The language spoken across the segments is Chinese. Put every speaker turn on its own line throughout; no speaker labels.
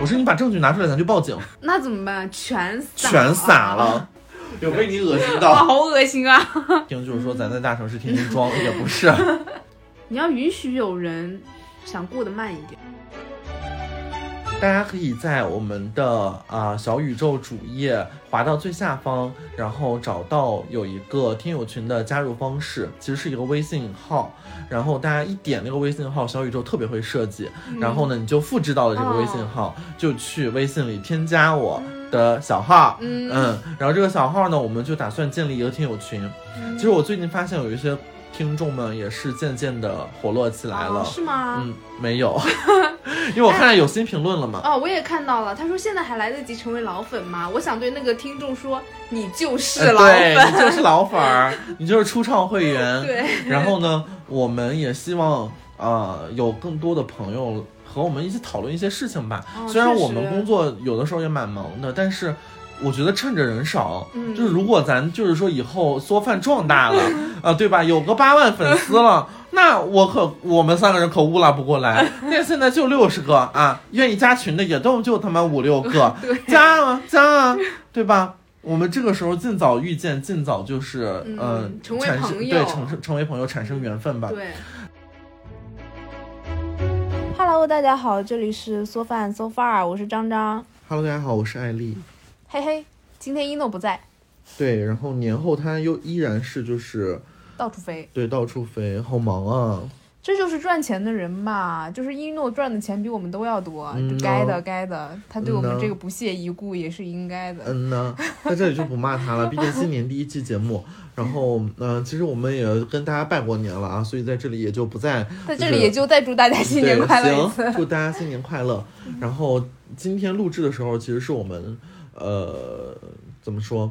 我说你把证据拿出来，咱就报警。
那怎么办？全撒
全撒了，有被你恶心
哇，
到。
好恶心啊！
听就是说咱在大城市天天装也不是。
你要允许有人想过得慢一点。
大家可以在我们的啊、小宇宙主页滑到最下方，然后找到有一个听友群的加入方式，其实是一个微信号，然后大家一点那个微信号，小宇宙特别会设计，然后呢你就复制到了这个微信号，就去微信里添加我的小号，
嗯。
嗯，然后这个小号呢，我们就打算建立一个听友群。其实我最近发现有一些听众们也是渐渐的活络起来了，
哦是吗？
嗯，没有，因为我看到有新评论了嘛。
哦，我也看到了。他说现在还来得及成为老粉吗？我想对那个听众说，你就是
呃
老粉。
对你就是老粉儿，你就是初创会员。
对。
然后呢，我们也希望呃有更多的朋友和我们一起讨论一些事情吧。
哦
虽然我们工作有的时候也蛮忙的，但是。我觉得趁着人少，
嗯
就是如果咱就是说以后缩饭壮大了，啊、对吧？有个八万粉丝了，那我可我们三个人可乌拉不过来。那 现在就六十个啊，愿意加群的也都就他妈五六个，加啊加啊，对吧？我们这个时候尽早遇见，尽早就是
嗯
呃
成为
产生
朋友
对成成成为朋友，产生缘分吧。
对。
Hello，大家好，这里是缩饭 so far，我是张张。
Hello，大家好，我是艾丽。
嘿嘿，今天一诺不在，
对，然后年后他又依然是就是
到处飞，
对到处飞，好忙啊。
这就是赚钱的人嘛，就是一诺赚的钱比我们都要多，
嗯
就该的该的，他对我们这个不屑一顾也是应该的。
嗯呢，在这里就不骂他了，毕竟新年第一期节目。然后，嗯、其实我们也跟大家拜过年了啊，所以在这里也就不再
在这里也就再祝大家新年快乐一次
行，。祝大家新年快乐。然后今天录制的时候，其实是我们呃怎么说，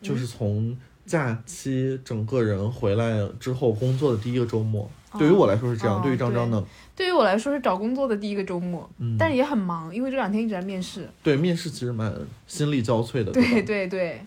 就是从假期整个人回来之后工作的第一个周末。对于我来说是这样，
哦
对于张张呢，
对于我来说是找工作的第一个周末，
嗯，
但是也很忙，因为这两天一直在面试。
对面试其实蛮心力交瘁的，
对
吧
对对。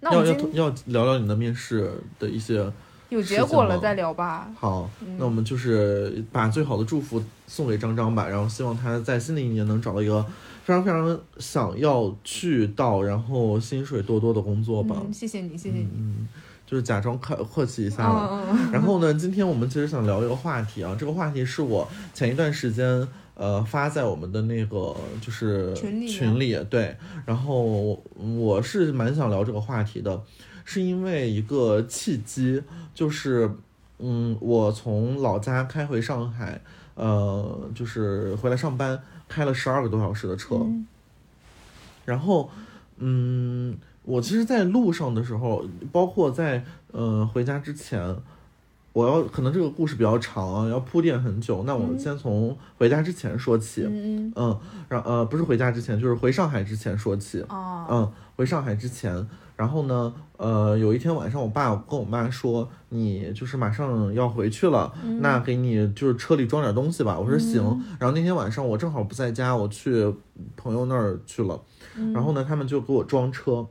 那我
要要要聊聊你的面试的一些
有结果了再聊吧。
好，
嗯
那我们就是把最好的祝福送给张张吧，然后希望他在新的一年能找到一个非常非常想要去到，然后薪水多多的工作吧。
嗯，谢谢你，谢谢你。
嗯，就是假装客客气一下了。
嗯嗯
然后呢，今天我们其实想聊一个话题啊，这个话题是我前一段时间呃发在我们的那个就是
群里
群里对，然后我是蛮想聊这个话题的，是因为一个契机，就是嗯，我从老家开回上海，呃，就是回来上班，开了十二个多小时的车，
嗯。
然后，嗯，我其实，在路上的时候，包括在呃回家之前，我要可能这个故事比较长啊，要铺垫很久。那我们先从回家之前说起，
嗯嗯。
嗯，然呃不是回家之前，就是回上海之前说起。
哦，
嗯，回上海之前，然后呢，呃，有一天晚上，我爸跟我妈说，你就是马上要回去了，那给你就是车里装点东西吧。我说行。然后那天晚上我正好不在家，我去朋友那儿去了，然后呢，他们就给我装车。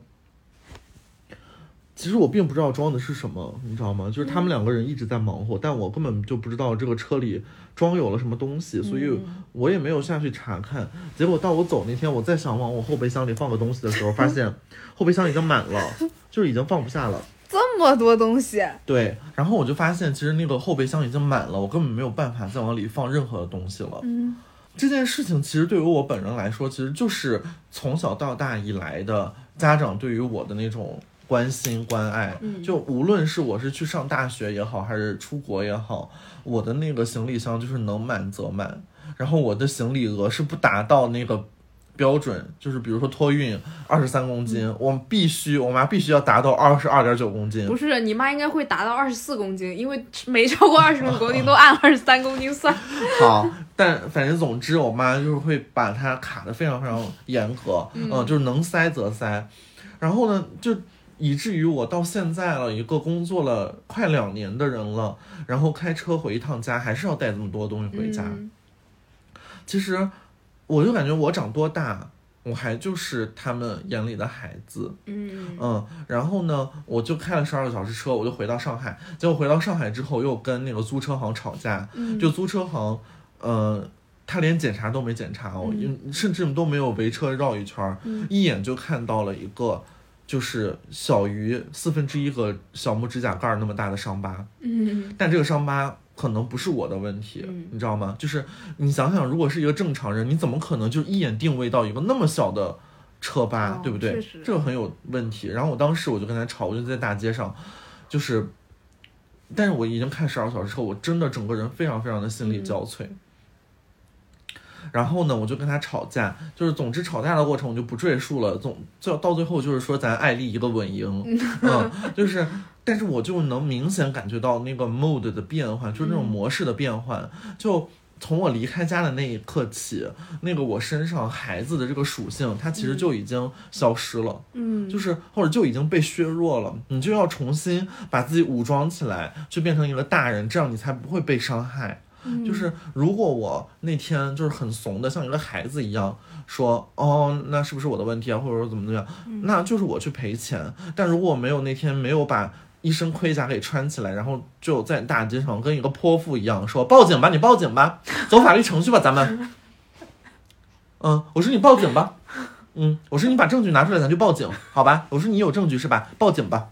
其实我并不知道装的是什么，你知道吗？就是他们两个人一直在忙活，但我根本就不知道这个车里装有了什么东西，所以我也没有下去查看。结果到我走那天，我再想往我后备箱里放个东西的时候，发现后备箱已经满了，就是已经放不下了。
这么多东西，
对，然后我就发现，其实那个后备箱已经满了，我根本没有办法再往里放任何的东西了。
嗯
这件事情其实对于我本人来说，其实就是从小到大以来的家长对于我的那种关心关爱。就无论是我是去上大学也好，还是出国也好，我的那个行李箱就是能满则满，然后我的行李额是不达到那个。标准就是，比如说托运二十三公斤，我必须我妈必须要达到二十二点九公斤
不。是，你妈应该会达到二十四公斤，因为没超过二十五公斤 都按二十三公斤算。
好，但反正总之，我妈就是会把它卡的非常非常严格，嗯、就是能塞则塞。然后呢，就以至于我到现在了，一个工作了快两年的人了，然后开车回一趟家，还是要带这么多东西回家。
嗯
其实，我就感觉我长多大，我还就是他们眼里的孩子。
嗯
嗯，然后呢，我就开了十二个小时车，我就回到上海。结果回到上海之后，又跟那个租车行吵架。
嗯
就租车行，呃，他连检查都没检查我，因甚至都没有围车绕一圈儿，一眼就看到了一个就是小于四分之一个小拇指甲盖儿那么大的伤疤。
嗯
但这个伤疤可能不是我的问题，
嗯
你知道吗？就是你想想，如果是一个正常人，你怎么可能就一眼定位到一个那么小的车疤，
哦
对不对？这个很有问题。然后我当时我就跟他吵，我就在大街上，就是，但是我已经看十二小时之后，我真的整个人非常非常的心力交瘁。然后呢，我就跟他吵架，就是总之吵架的过程我就不赘述了，总就到最后就是说咱爱丽一个稳赢，嗯，就是，但是我就能明显感觉到那个 mode 的变换，就是那种模式的变换，就从我离开家的那一刻起，那个我身上孩子的这个属性，它其实就已经消失了，
嗯，
就是或者就已经被削弱了，你就要重新把自己武装起来，就变成一个大人，这样你才不会被伤害。就是如果我那天就是很怂的，像一个孩子一样说，哦，那是不是我的问题啊，或者说怎么怎么样，那就是我去赔钱。但如果我没有那天没有把一身盔甲给穿起来，然后就在大街上跟一个泼妇一样说报警吧，你报警吧，走法律程序吧，咱们。嗯，我说你报警吧，嗯，我说你把证据拿出来，咱就报警，好吧？我说你有证据是吧？报警吧。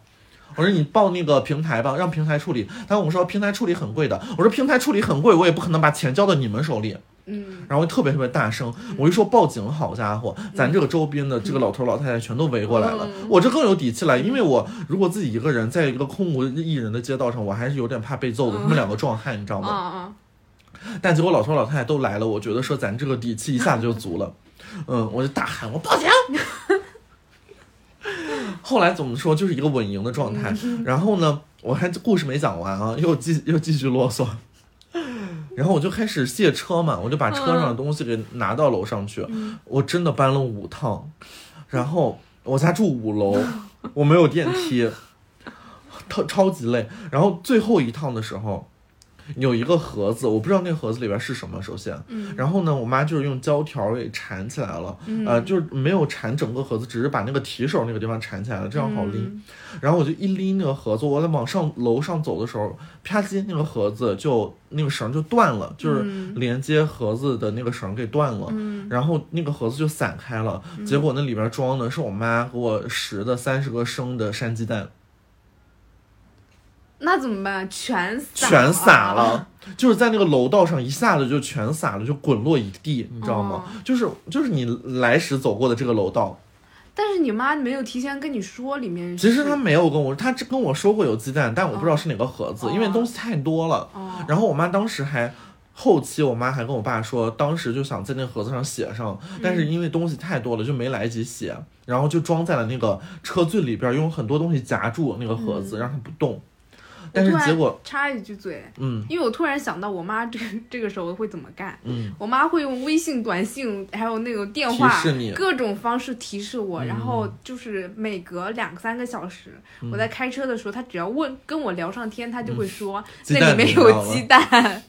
我说你报那个平台吧，让平台处理。他跟我说平台处理很贵的，我说平台处理很贵，我也不可能把钱交到你们手里。
嗯，
然后特别特别大声，我一说报警，好家伙，咱这个周边的这个老头老太太全都围过来了，我这更有底气了，因为我如果自己一个人在一个空无一人的街道上，我还是有点怕被揍的。他们两个壮汉，你知道
啊
吗？
啊，
但结果老头老太太都来了，我觉得说咱这个底气一下子就足了，嗯，我就大喊我报警。后来怎么说，就是一个稳赢的状态。然后呢，我还故事没讲完啊，又继又继续啰嗦。然后我就开始卸车嘛，我就把车上的东西给拿到楼上去。我真的搬了五趟，然后我家住五楼，我没有电梯，超超级累。然后最后一趟的时候，有一个盒子，我不知道那个盒子里边是什么。首先，然后呢，我妈就是用胶条给缠起来了，呃，就是没有缠整个盒子，只是把那个提手那个地方缠起来了，这样好拎。然后我就一拎那个盒子，我在往上楼上走的时候，啪叽，那个盒子就那个绳就断了，就是连接盒子的那个绳给断了，然后那个盒子就散开了。结果那里边装的是我妈给我拾的三十个生的山鸡蛋。
那怎么办？全洒
全洒了，就是在那个楼道上一下子就全洒了，就滚落一地，你知道吗？就是就是你来时走过的这个楼道。
但是你妈没有提前跟你说里面。
其实她没有跟我，她只跟我说过有鸡蛋，但我不知道是哪个盒子，因为东西太多了。
哦
然后我妈当时还。后期我妈还跟我爸说，当时就想在那个盒子上写上，但是因为东西太多了，就没来及写，然后就装在了那个车最里边，用很多东西夹住那个盒子，让它不动。但是
我突然
结果，
插一句嘴，
嗯
因为我突然想到我妈这个 这个时候会怎么干。
嗯，
我妈会用微信、短信，还有那种电话各种方式提示我。
嗯
然后就是每隔两三个小时，我在开车的时候，她只要问跟我聊上天，她就会说、
嗯
那里面有鸡蛋。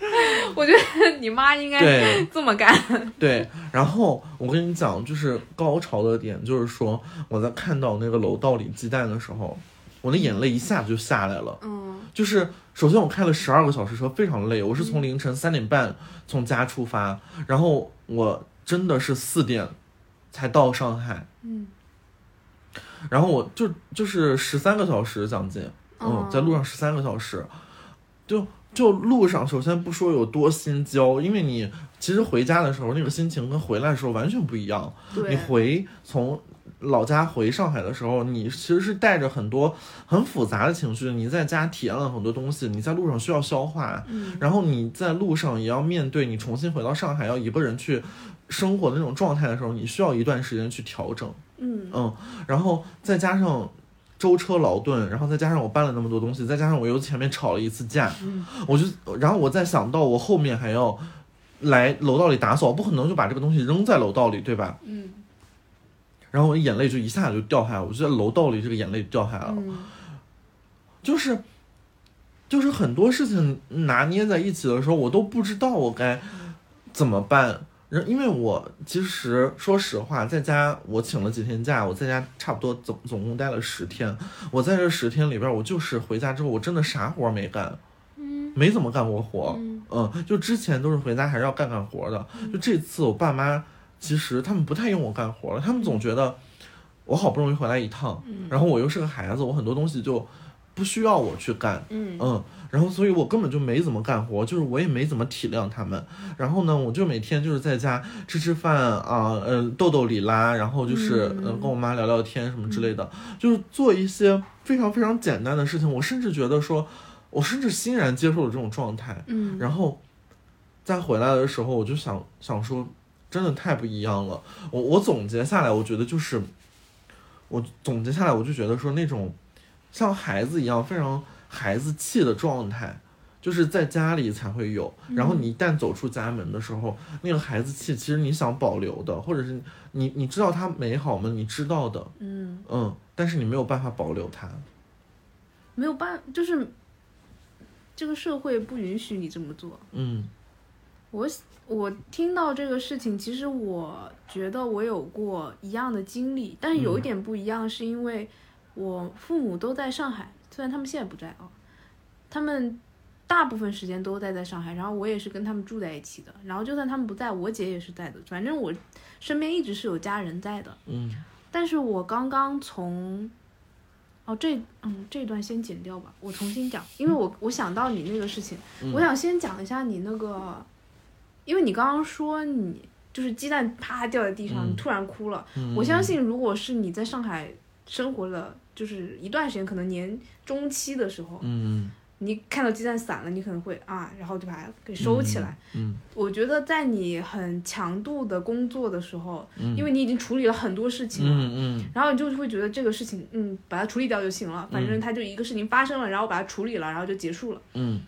我觉得你妈应该这么干。
对，然后我跟你讲，就是高潮的点，就是说我在看到那个楼道里鸡蛋的时候，我的眼泪一下子就下来了。
嗯
就是首先我开了十二个小时车，非常累，我是从凌晨三点半从家出发，然后我真的是四点才到上海，
嗯
然后我就就是十三个小时将近，嗯
哦，
在路上十三个小时，就就路上首先不说有多心焦，因为你其实回家的时候那个心情跟回来的时候完全不一样。你，回从老家回上海的时候，你其实是带着很多很复杂的情绪。你在家体验了很多东西，你在路上需要消化，
嗯
然后你在路上也要面对你重新回到上海要一个人去生活的那种状态的时候，你需要一段时间去调整。
嗯
嗯，然后再加上舟车劳顿，然后再加上我搬了那么多东西，再加上我又前面吵了一次架，我就然后我再想到我后面还要来楼道里打扫，不可能就把这个东西扔在楼道里，对吧？
嗯
然后我的眼泪就一下就掉下来，我就在楼道里这个眼泪掉下来了，
嗯
就是就是很多事情拿捏在一起的时候，我都不知道我该怎么办。然因为我其实说实话，在家我请了几天假，我在家差不多总总共待了十天。我在这十天里边，我就是回家之后，我真的啥活没干。
嗯
没怎么干过活，
嗯
嗯，就之前都是回家还是要干干活的，就这次我爸妈其实他们不太用我干活了，他们总觉得我好不容易回来一趟，然后我又是个孩子，我很多东西就不需要我去干，
嗯
嗯，然后所以我根本就没怎么干活，就是我也没怎么体谅他们。然后呢，我就每天就是在家吃吃饭啊，呃，逗逗里拉，然后就是
嗯
呃跟我妈聊聊天什么之类的，就是做一些非常非常简单的事情。我甚至觉得说，我甚至欣然接受了这种状态。
嗯
然后再回来的时候，我就想想说，真的太不一样了。我我总结下来，我觉得就是，我总结下来，我就觉得说那种像孩子一样非常孩子气的状态，就是在家里才会有。然后你一旦走出家门的时候，那个孩子气，其实你想保留的，或者是你你知道它美好吗？你知道的，
嗯，
嗯，但是你没有办法保留它。
没有办，就是这个社会不允许你这么做。
嗯
我我听到这个事情，其实我觉得我有过一样的经历，但是有一点不一样，是因为我父母都在上海，虽然他们现在不在啊，他们大部分时间都待在上海，然后我也是跟他们住在一起的，然后就算他们不在，我姐也是在的，反正我身边一直是有家人在的。
嗯。
但是我刚刚从，哦这嗯这段先剪掉吧，我重新讲，因为我我想到你那个事情，
嗯。
我想先讲一下你那个，因为你刚刚说你就是鸡蛋啪掉在地上，
嗯
你突然哭了，
嗯，
我相信如果是你在上海生活了就是一段时间，可能年中期的时候，
嗯
你看到鸡蛋散了，你可能会啊，然后就把它给收起来。
嗯
我觉得在你很强度的工作的时候，
嗯，
因为你已经处理了很多事情了。
嗯嗯
然后你就会觉得这个事情，嗯，把它处理掉就行了，反正它就一个事情发生了，然后把它处理了，然后就结束了，
嗯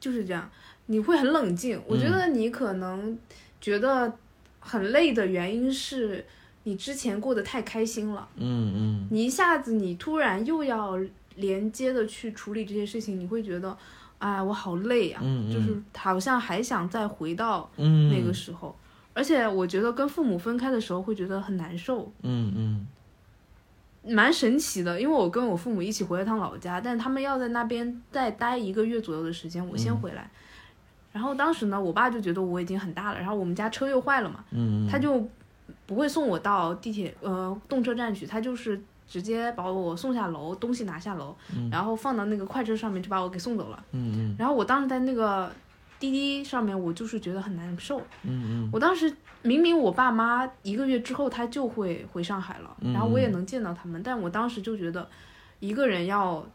就是这样。你会很冷静，我觉得你可能觉得很累的原因是你之前过得太开心了，
嗯嗯。
你一下子你突然又要连接的去处理这些事情，你会觉得，哎，我好累啊，
嗯，
就是好像还想再回到
嗯。
那个时候。而且我觉得跟父母分开的时候会觉得很难受，
嗯嗯。
蛮神奇的，因为我跟我父母一起回了趟老家，但他们要在那边再待一个月左右的时间，我先回来。然后当时呢，我爸就觉得我已经很大了，然后我们家车又坏了嘛，
嗯，
他就不会送我到地铁呃动车站去，他就是直接把我送下楼，东西拿下楼，然后放到那个快车上面就把我给送走了。
嗯嗯
然后我当时在那个滴滴上面，我就是觉得很难受。
嗯嗯
我当时明明我爸妈一个月之后他就会回上海了，
嗯
然后我也能见到他们，但我当时就觉得一个人要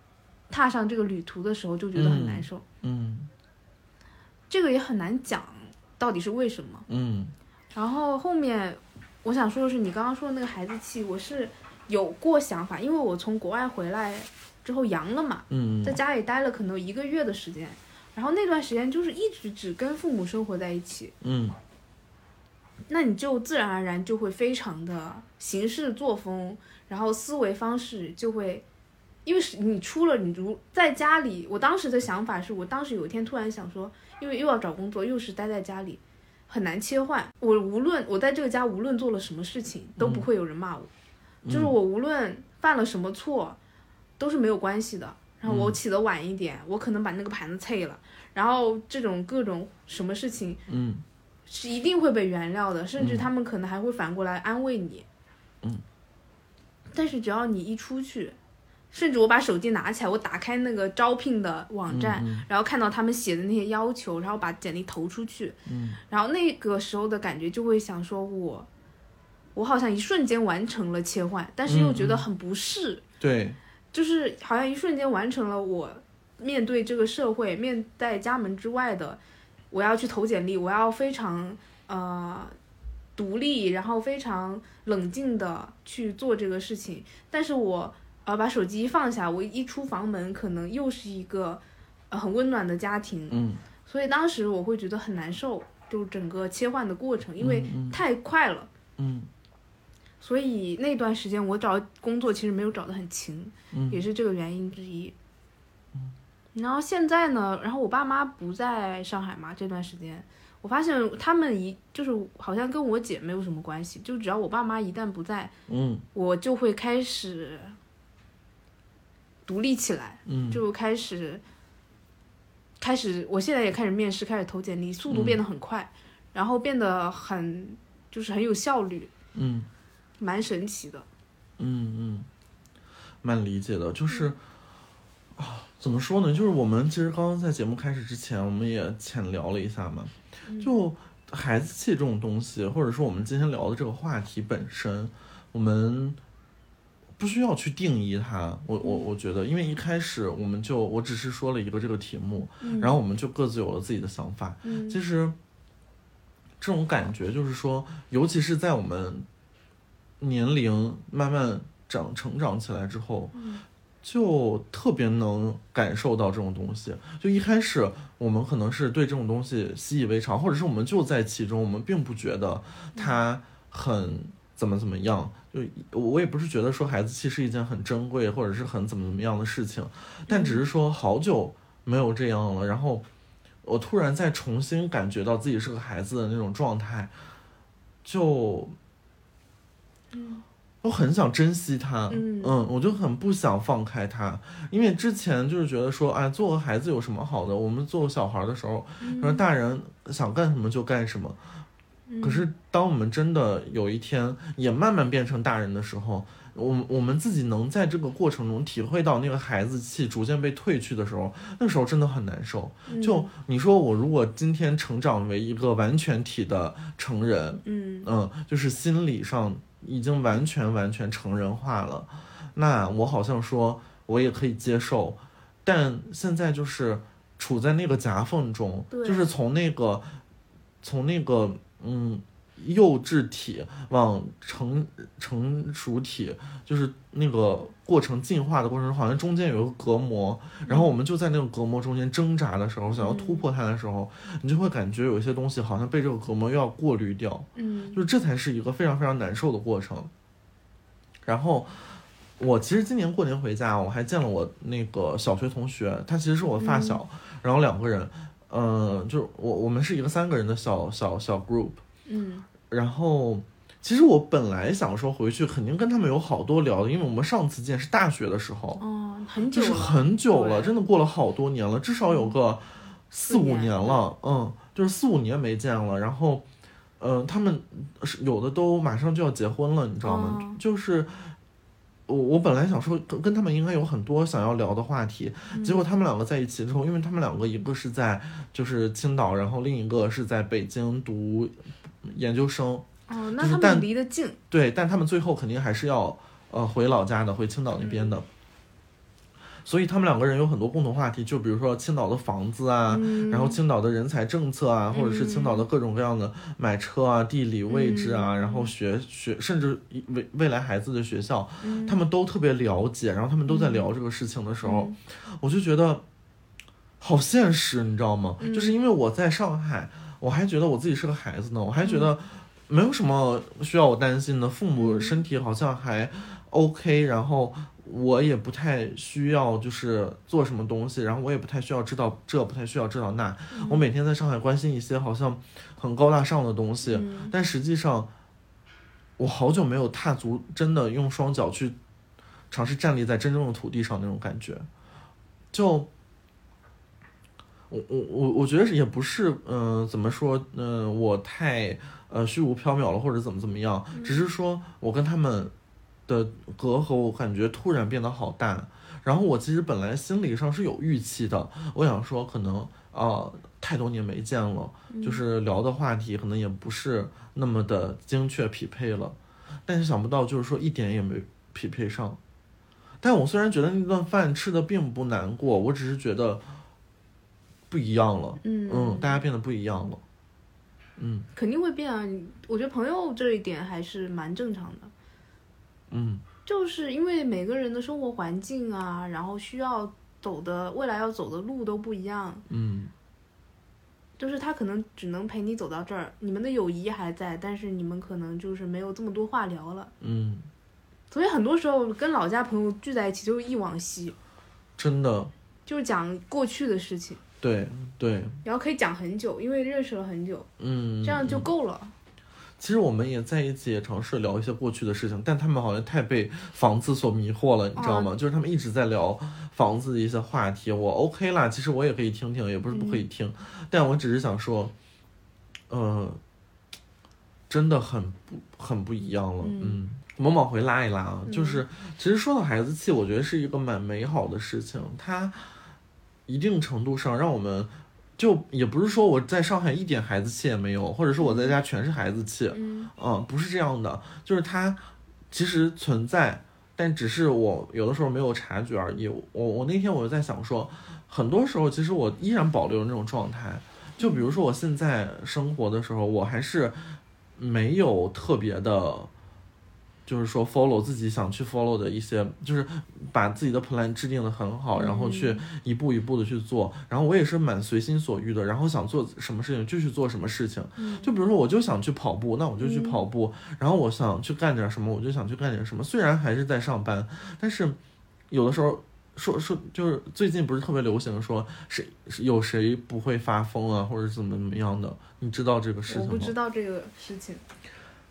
踏上这个旅途的时候就觉得很难受，
嗯
这个也很难讲到底是为什么。
嗯。
然后后面我想说的是，你刚刚说的那个孩子气，我是有过想法，因为我从国外回来之后阳了嘛，
嗯。
在家里待了可能一个月的时间，然后那段时间就是一直只跟父母生活在一起，
嗯。
那你就自然而然就会非常的行事作风，然后思维方式就会，因为是你出了你如在家里，我当时的想法是我当时有一天突然想说，因为又要找工作，又是待在家里，很难切换。我无论我在这个家无论做了什么事情，都不会有人骂我，就是我无论犯了什么错，都是没有关系的。然后我起得晚一点，我可能把那个盘子碎了，然后这种各种什么事情，
嗯
是一定会被原谅的，甚至他们可能还会反过来安慰你。
嗯。
但是只要你一出去，甚至我把手机拿起来，我打开那个招聘的网站，
嗯
然后看到他们写的那些要求，然后把简历投出去，
嗯。
然后那个时候的感觉就会想说我，我好像一瞬间完成了切换，但是又觉得很不适，
对，
就是好像一瞬间完成了我面对这个社会，面在家门之外的，我要去投简历，我要非常呃独立，然后非常冷静的去做这个事情。但是我呃把手机一放下，我一出房门，可能又是一个呃很温暖的家庭，
嗯。
所以当时我会觉得很难受，就整个切换的过程，因为
嗯
太快了。
嗯。
所以那段时间我找工作其实没有找得很勤，
嗯。
也是这个原因之一。然后现在呢，然后我爸妈不在上海嘛，这段时间我发现他们一就是好像跟我姐没有什么关系，就只要我爸妈一旦不在，
嗯。
我就会开始独立起来，
嗯。
就开始开始，我现在也开始面试，开始投简历，速度变得很快，然后变得很就是很有效率，
嗯。
蛮神奇的。
嗯嗯，蛮理解的，就是啊，怎么说呢？就是我们其实刚刚在节目开始之前，我们也浅聊了一下嘛，就孩子气这种东西，或者说我们今天聊的这个话题本身，我们不需要去定义它。我我我觉得，因为一开始我们就我只是说了一个这个题目，然后我们就各自有了自己的想法。
嗯
其实这种感觉就是说，尤其是在我们年龄慢慢长成长起来之后，就特别能感受到这种东西。就一开始我们可能是对这种东西习以为常，或者是我们就在其中，我们并不觉得它很怎么怎么样。就我也不是觉得说孩子气是一件很珍贵或者是很怎么怎么样的事情，但只是说好久没有这样了，然后我突然再重新感觉到自己是个孩子的那种状态，就，我很想珍惜他，
嗯
我就很不想放开他，因为之前就是觉得说，哎，做个孩子有什么好的？我们做小孩的时候，说大人想干什么就干什么，可是当我们真的有一天也慢慢变成大人的时候，我们我们自己能在这个过程中体会到那个孩子气逐渐被褪去的时候，那时候真的很难受。就你说我如果今天成长为一个完全体的成人，
嗯。
嗯，就是心理上已经完全完全成人化了，那我好像说我也可以接受，但现在就是处在那个夹缝中，就是从那个从那个嗯幼稚体往成成熟体，就是那个过程进化的过程中，好像中间有一个隔膜，然后我们就在那个隔膜中间挣扎的时候，想要突破它的时候，你就会感觉有一些东西好像被这个隔膜又要过滤掉。
嗯
就是这才是一个非常非常难受的过程。然后我其实今年过年回家，我还见了我那个小学同学，他其实是我发小，然后两个人，嗯、就是我我们是一个三个人的小小小 group，
嗯
然后。其实我本来想说回去肯定跟他们有好多聊的，因为我们上次见是大学的时候，
哦，很久了，
就是很久了，真的过了好多年了，至少有个四五
年
年了，嗯，就是四五年没见了。然后，嗯、他们是有的都马上就要结婚了，你知道吗？
哦
就是我我本来想说跟跟他们应该有很多想要聊的话题，
嗯
结果他们两个在一起之后，因为他们两个一个是在就是青岛，然后另一个是在北京读研究生，
哦，那他们离得近，
对，但他们最后肯定还是要呃回老家的，回青岛那边的。所以他们两个人有很多共同话题，就比如说青岛的房子啊，
嗯。
然后青岛的人才政策啊，或者是青岛的各种各样的买车啊、地理位置啊，
嗯。
然后学学，甚至未未来孩子的学校，
嗯。
他们都特别了解，然后他们都在聊这个事情的时候，我就觉得好现实，你知道吗？
嗯。
就是因为我在上海，我还觉得我自己是个孩子呢，我还觉
嗯。
得没有什么需要我担心的，父母身体好像还 OK，然后我也不太需要就是做什么东西，然后我也不太需要知道这，不太需要知道那。我每天在上海关心一些好像很高大上的东西，
嗯
但实际上我好久没有踏足真的用双脚去尝试站立在真正的土地上那种感觉，就。我我我我觉得也不是，嗯、怎么说，嗯、我太呃虚无缥缈了，或者怎么怎么样，只是说我跟他们的隔阂，我感觉突然变得好大。然后我其实本来心理上是有预期的，我想说可能呃太多年没见了，就是聊的话题可能也不是那么的精确匹配了，但是想不到就是说一点也没匹配上。但我虽然觉得那顿饭吃的并不难过，我只是觉得不一样了，
嗯
嗯，大家变得不一样了，嗯
肯定会变啊。我觉得朋友这一点还是蛮正常的，
嗯。
就是因为每个人的生活环境啊，然后需要走的未来要走的路都不一样，
嗯。
就是他可能只能陪你走到这儿，你们的友谊还在，但是你们可能就是没有这么多话聊了。
嗯，
所以很多时候跟老家朋友聚在一起就是忆往昔，
真的，
就是讲过去的事情，
对对，
然后可以讲很久，因为认识了很久，
嗯，
这样就
嗯
够了。
其实我们也在一起，也尝试聊一些过去的事情，但他们好像太被房子所迷惑了，你知道吗？就是他们一直在聊房子的一些话题，我 OK 啦，其实我也可以听听，也不是不可以听，但我只是想说，呃，真的很不很不一样了，嗯。我们往回拉一拉啊，就是其实说到孩子气，我觉得是一个蛮美好的事情，它一定程度上让我们。就也不是说我在上海一点孩子气也没有，或者说我在家全是孩子气，嗯，不是这样的，就是它其实存在，但只是我有的时候没有察觉而已。我我那天我就在想说，很多时候其实我依然保留那种状态，就比如说我现在生活的时候，我还是没有特别的。就是说，follow 自己想去 follow 的一些，就是把自己的 plan 制定的很好，然后去一步一步的去做。然后我也是蛮随心所欲的，然后想做什么事情就去做什么事情。就比如说，我就想去跑步，那我就去跑步。然后我想去干点什么，我就想去干点什么。虽然还是在上班，但是有的时候说说，就是最近不是特别流行说谁有谁不会发疯啊，或者怎么怎么样的？你知道这个事情吗？
我不知道这个事情。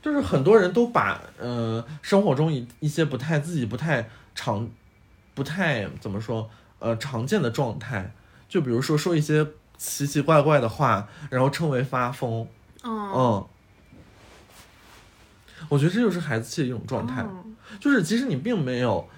就是很多人都把呃生活中一一些不太自己不太常，不太怎么说呃常见的状态，就比如说说一些奇奇怪怪的话，然后称为发疯。嗯，我觉得这就是孩子气的一种状态，就是其实你并没有。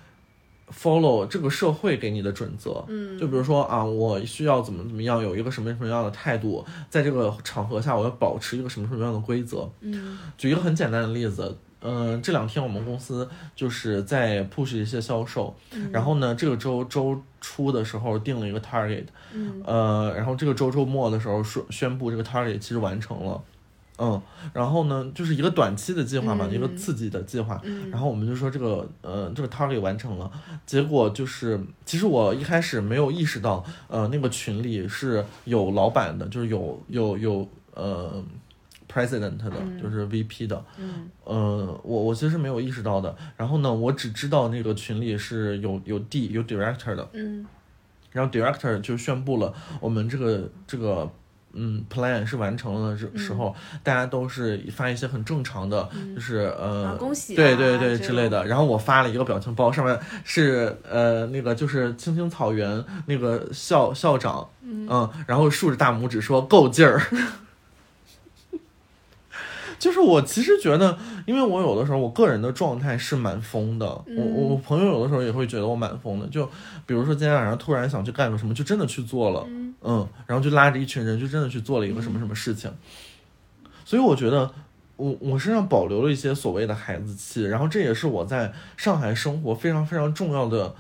Follow 这个社会给你的准则，
嗯，
就比如说啊，我需要怎么怎么样，有一个什么什么样的态度，在这个场合下，我要保持一个什么什么样的规则，
嗯，
举一个很简单的例子，嗯，这两天我们公司就是在 push 一些销售，然后呢，这个周周初的时候定了一个 target，
嗯，
呃，然后这个周周末的时候说宣布这个 target 其实完成了。嗯，然后呢，就是一个短期的计划嘛，一个刺激的计划。然后我们就说这个，呃，这个 target 完成了。结果就是，其实我一开始没有意识到，呃，那个群里是有老板的，就是有有有呃，president 的，就是 VP 的。
嗯。
呃，我我其实没有意识到的。然后呢，我只知道那个群里是有有 D 有 director 的。
嗯。
然后 director 就宣布了我们这个这个。嗯，plan 是完成了的时候，大家都是发一些很正常的，就是呃，
恭喜，
对对对之类的。然后我发了一个表情包，上面是呃那个就是青青草原那个校校长，嗯，然后竖着大拇指说够劲儿。就是我其实觉得，因为我有的时候我个人的状态是蛮疯的，我我朋友有的时候也会觉得我蛮疯的。就比如说今天晚上突然想去干个什么，就真的去做了，嗯，然后就拉着一群人就真的去做了一个什么什么事情。所以我觉得我我身上保留了一些所谓的孩子气，然后这也是我在上海生活非常非常重要的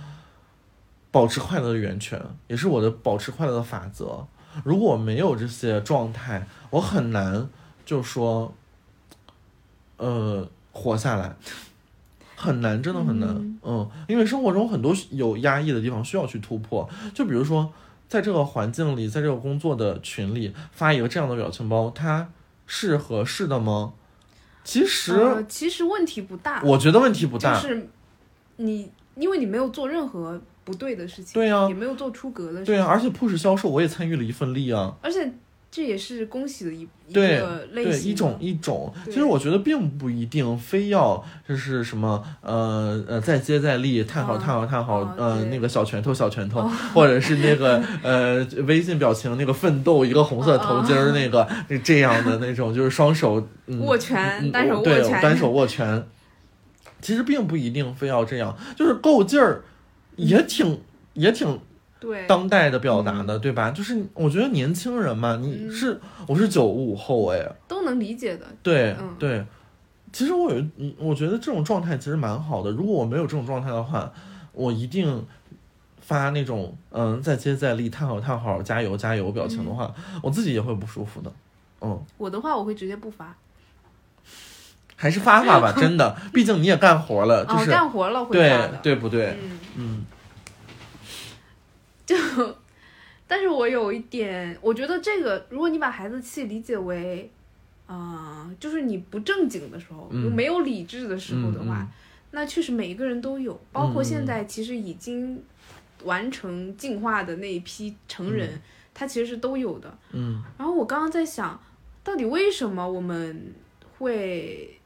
保持快乐的源泉，也是我的保持快乐的法则。如果没有这些状态，我很难就说。呃，活下来很难，真的很难。嗯，因为生活中很多有压抑的地方需要去突破。就比如说，在这个环境里，在这个工作的群里发一个这样的表情包，它是合适的吗？其实，
其实问题不大。
我觉得问题不大。
就是你，因为你没有做任何不对的事情，
对呀，
也没有做出格的事情，
对呀。而且 push 销售，我也参与了一份力啊。
而且。这也是恭喜的一
一个
类
型，一种一种。其实我觉得并不一定非要就是什么呃呃再接再厉，叹好叹好叹好，呃那个小拳头小拳头，或者是那个呃微信表情那个奋斗一个红色头巾儿 那个这样的那种，就是双手
握拳，单手握
拳，单手握拳。其实并不一定非要这样，就是够劲儿，也挺也挺。
对
当代的表达的，对吧？就是我觉得年轻人嘛，你是我是九五后哎，
都能理解的。
对对，其实我有，我觉得这种状态其实蛮好的。如果我没有这种状态的话，我一定发那种嗯再接再厉、叹好叹好、加油加油表情的话，我自己也会不舒服的。嗯，
我的话我会直接不发，
还是发发吧，真的，毕竟你也干活了，就是
干活了会
对对不对？
嗯
嗯。
就，但是我有一点，我觉得这个，如果你把孩子气理解为，啊，就是你不正经的时候，没有理智的时候的话，那确实每一个人都有，包括现在其实已经完成进化的那一批成人，他其实是都有的。
嗯。
然后我刚刚在想，到底为什么我们会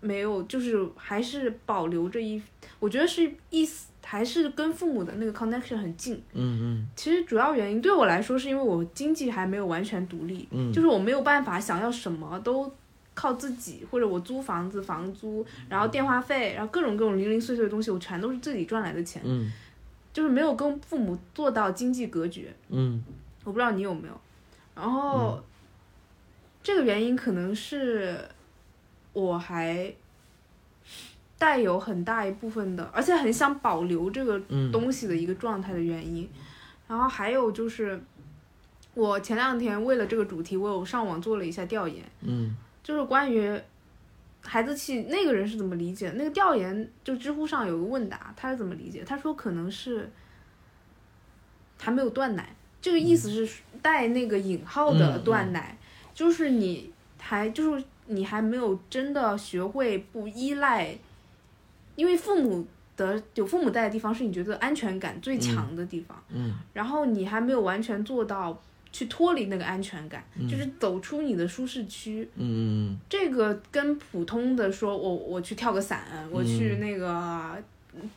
没有，就是还是保留着一，我觉得是意思还是跟父母的那个 connection 很近。
嗯嗯
其实主要原因对我来说，是因为我经济还没有完全独立，
嗯
就是我没有办法想要什么都靠自己，或者我租房子房租，然后电话费，然后各种各种零零碎碎的东西，我全都是自己赚来的钱，
嗯
就是没有跟父母做到经济隔绝。
嗯
我不知道你有没有。然后、这个原因可能是我还带有很大一部分的，而且很想保留这个
嗯
东西的一个状态的原因。然后还有就是，我前两天为了这个主题，我有上网做了一下调研，
嗯
就是关于孩子气那个人是怎么理解的。那个调研就知乎上有个问答，他是怎么理解？他说可能是还没有断奶，这个意思是带那个引号的
嗯
断奶，就是你还就是你还没有真的学会不依赖，因为父母的有父母在的地方是你觉得安全感最强的地方，
嗯。
然后你还没有完全做到去脱离那个安全感，就是走出你的舒适区。
嗯。
这个跟普通的说我我去跳个伞，我去那个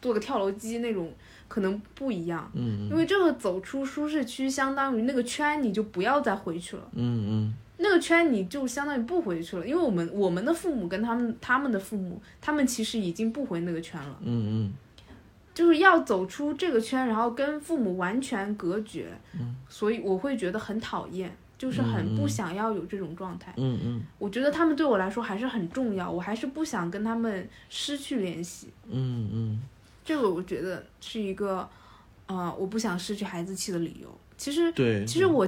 做个跳楼机那种可能不一样，
嗯
因为这个走出舒适区，相当于那个圈你就不要再回去了，
嗯
那个圈你就相当于不回去了，因为我们我们的父母跟他们他们的父母，他们其实已经不回那个圈了，
嗯嗯
就是要走出这个圈，然后跟父母完全隔绝，
嗯
所以我会觉得很讨厌。就是很不想要有这种状态，
嗯嗯
我觉得他们对我来说还是很重要，我还是不想跟他们失去联系。
嗯嗯
这个我觉得是一个，呃，我不想失去孩子气的理由。其实，
对，
其实我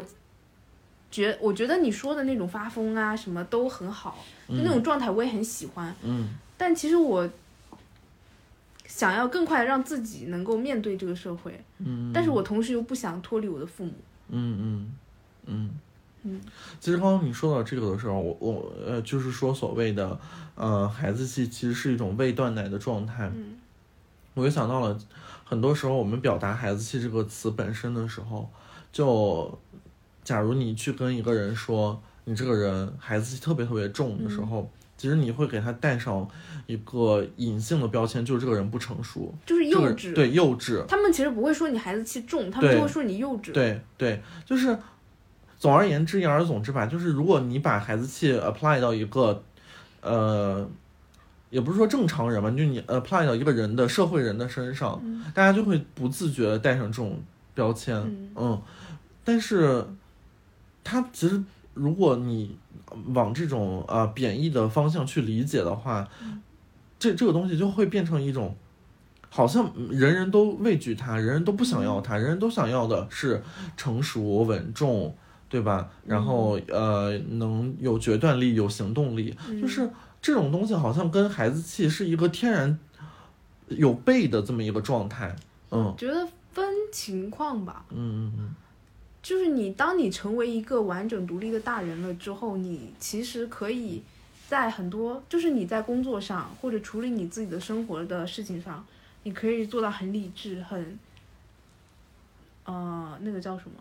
觉我觉得你说的那种发疯啊什么都很好，就那种状态我也很喜欢。
嗯。
但其实我想要更快的让自己能够面对这个社会，
嗯，
但是我同时又不想脱离我的父母。
嗯嗯嗯。
嗯，
其实刚刚你说到这个的时候，我我呃就是说所谓的呃孩子气其实是一种未断奶的状态，
嗯。
我就想到了很多时候我们表达孩子气这个词本身的时候，就假如你去跟一个人说你这个人孩子气特别特别重的时候。其实你会给他带上一个隐性的标签，就是这个人不成熟，
就是幼
这个
稚。
对幼稚，
他们其实不会说你孩子气重，他们就会说你幼稚。
对对，就是总而言之，言而总之吧，就是如果你把孩子气 apply 到一个呃，也不是说正常人吧，就你 apply 到一个人的社会人的身上，
嗯。
大家就会不自觉的带上这种标签，
嗯。
但是他其实如果你往这种呃贬义的方向去理解的话，这这个东西就会变成一种。好像人人都畏惧他，人人都不想要他，人人都想要的是成熟稳重，对吧？然后呃，能有决断力、有行动力，
嗯
就是这种东西好像跟孩子气是一个天然有悖的这么一个状态。嗯
觉得分情况吧。
嗯嗯嗯
就是你，当你成为一个完整独立的大人了之后，你其实可以在很多，就是你在工作上或者处理你自己的生活的事情上，你可以做到很理智，很，呃，那个叫什么，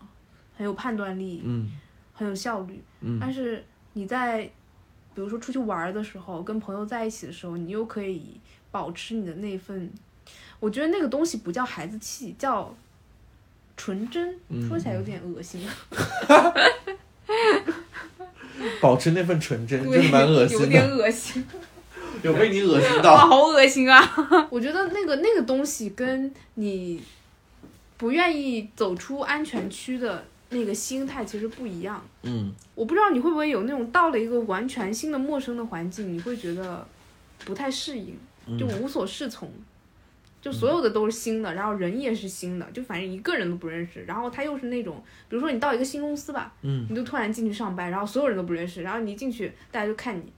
很有判断力，
嗯
很有效率。
嗯
但是你在，比如说出去玩的时候，跟朋友在一起的时候，你又可以保持你的那份，我觉得那个东西不叫孩子气，叫纯真。
嗯
说起来有点恶心。
保持那份纯真，真，的蛮恶
有点，恶心，
有被你恶心
哇，
到。
好恶心啊！我觉得那个那个东西跟你不愿意走出安全区的那个心态其实不一样。
嗯
我不知道你会不会有那种到了一个完全新的陌生的环境，你会觉得不太适应，就
嗯
无所适从。就所有的都是新的，然后人也是新的，就反正一个人都不认识。然后他又是那种，比如说你到一个新公司吧，
嗯
你就突然进去上班，然后所有人都不认识，然后你一进去，大家就看你，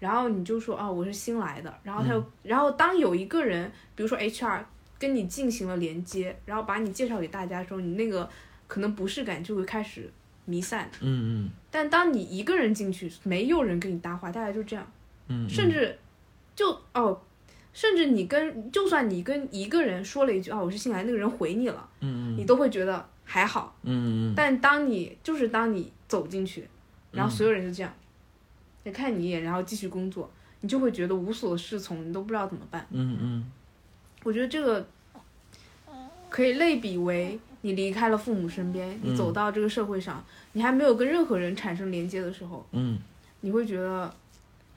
然后你就说啊、我是新来的，然后他又，然后当有一个人，比如说 HR 跟你进行了连接，然后把你介绍给大家的时候，你那个可能不适感就会开始弥散。
嗯
但当你一个人进去，没有人跟你搭话，大家就这样，
嗯嗯，
甚至就哦，甚至你跟就算你跟一个人说了一句啊我是新来，那个人回你了，
嗯
你都会觉得还好。但当你就是当你走进去，然后所有人就这样，也看你一眼，然后继续工作，你就会觉得无所适从，你都不知道怎么办。
嗯嗯。
我觉得这个可以类比为你离开了父母身边，你走
嗯
到这个社会上，你还没有跟任何人产生连接的时候，
嗯，
你会觉得